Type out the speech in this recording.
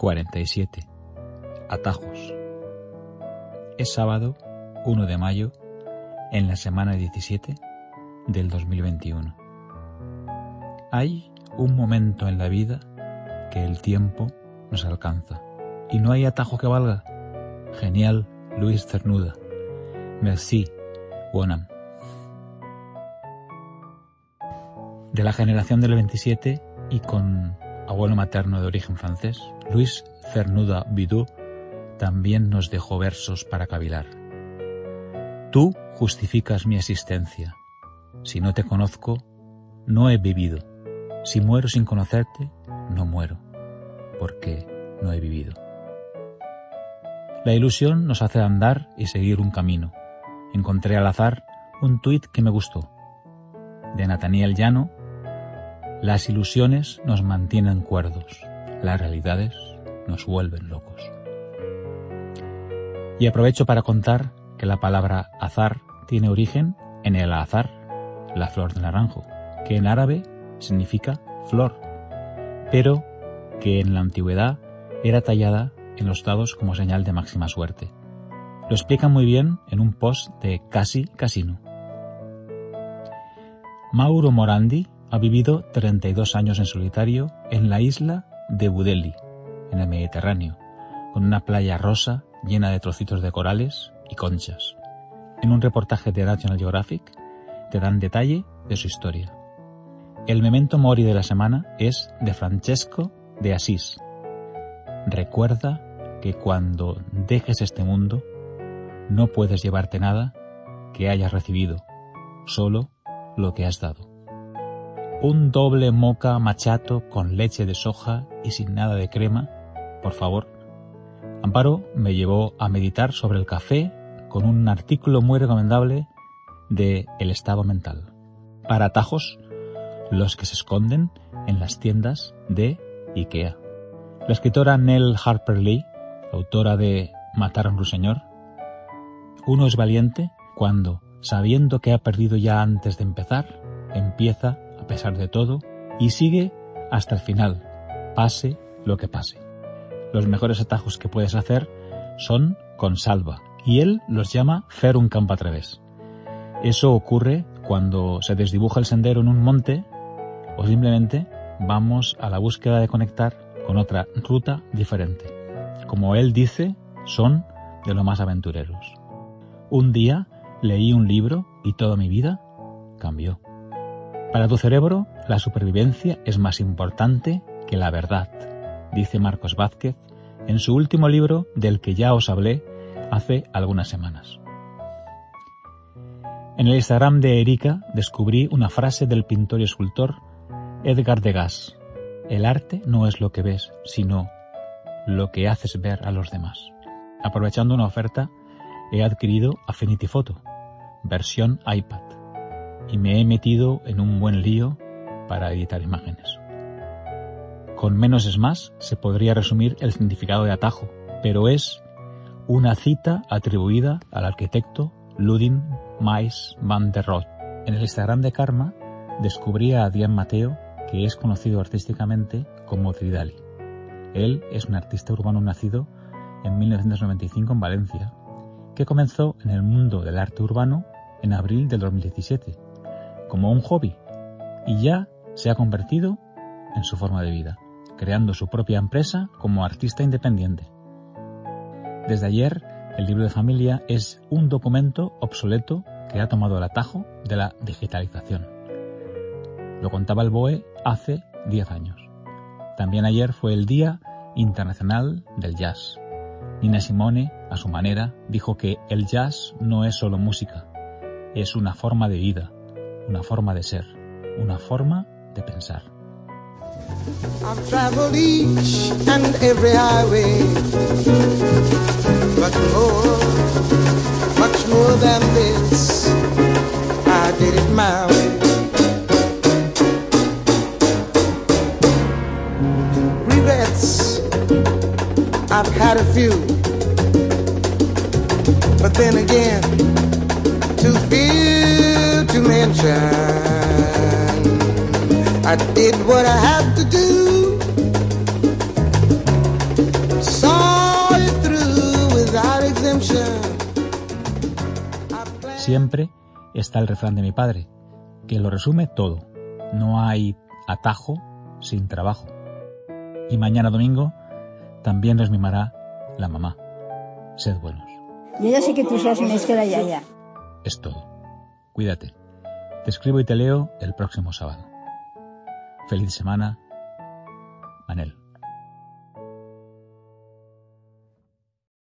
47. Atajos. Es sábado 1 de mayo en la semana 17 del 2021. Hay un momento en la vida que el tiempo nos alcanza y no hay atajo que valga. Genial, Luis Cernuda. Merci, Wonam. De la generación del 27 y con abuelo materno de origen francés, Luis Cernuda Bidou también nos dejó versos para cavilar. Tú justificas mi existencia. Si no te conozco, no he vivido. Si muero sin conocerte, no muero, porque no he vivido. La ilusión nos hace andar y seguir un camino. Encontré al azar un tuit que me gustó. De Nathaniel Llano, las ilusiones nos mantienen cuerdos, las realidades nos vuelven locos. Y aprovecho para contar que la palabra azar tiene origen en el azar, la flor de naranjo, que en árabe significa flor, pero que en la antigüedad era tallada en los dados como señal de máxima suerte. Lo explica muy bien en un post de Casi Casino. Mauro Morandi ha vivido 32 años en solitario en la isla de Budeli, en el Mediterráneo, con una playa rosa llena de trocitos de corales y conchas. En un reportaje de National Geographic te dan detalle de su historia. El memento mori de la semana es de Francesco de Asís. Recuerda que cuando dejes este mundo no puedes llevarte nada que hayas recibido, solo lo que has dado. Un doble moca machato con leche de soja y sin nada de crema, por favor. Amparo me llevó a meditar sobre el café con un artículo muy recomendable de El estado mental. Para atajos, los que se esconden en las tiendas de IKEA. La escritora Nell Harper Lee, autora de Matar a un ruiseñor, uno es valiente cuando, sabiendo que ha perdido ya antes de empezar, empieza pesar de todo y sigue hasta el final, pase lo que pase. Los mejores atajos que puedes hacer son con salva, y él los llama fer un campo a través. Eso ocurre cuando se desdibuja el sendero en un monte o simplemente vamos a la búsqueda de conectar con otra ruta diferente. Como él dice, son de lo más aventureros. Un día leí un libro y toda mi vida cambió. Para tu cerebro, la supervivencia es más importante que la verdad, dice Marcos Vázquez en su último libro del que ya os hablé hace algunas semanas. En el Instagram de Erika descubrí una frase del pintor y escultor Edgar Degas. El arte no es lo que ves, sino lo que haces ver a los demás. Aprovechando una oferta, he adquirido Affinity Photo, versión iPad, y me he metido en un buen lío para editar imágenes. Con menos es más se podría resumir el significado de atajo, pero es una cita atribuida al arquitecto Ludin Mais van der Rohe. En el Instagram de Karma descubrí a Diane Mateo, que es conocido artísticamente como Tridali. Él es un artista urbano nacido en 1995 en Valencia, que comenzó en el mundo del arte urbano en abril del 2017, como un hobby, y ya se ha convertido en su forma de vida, creando su propia empresa como artista independiente. Desde ayer, el libro de familia es un documento obsoleto que ha tomado el atajo de la digitalización. Lo contaba el BOE hace 10 años. También ayer fue el Día Internacional del Jazz. Nina Simone, a su manera, dijo que el jazz no es solo música, es una forma de vida, una forma de ser, una forma de pensar. but more, much more than this. I did it my way. Regrets, I've had a few, but then again, too few Siempre está el refrán de mi padre, que lo resume todo. No hay atajo sin trabajo. Y mañana domingo también nos mimará la mamá. Sed buenos. Yo ya sé que tú seas una ya, ya. Es todo. Cuídate. Te escribo y te leo el próximo sábado. Feliz semana. Manel.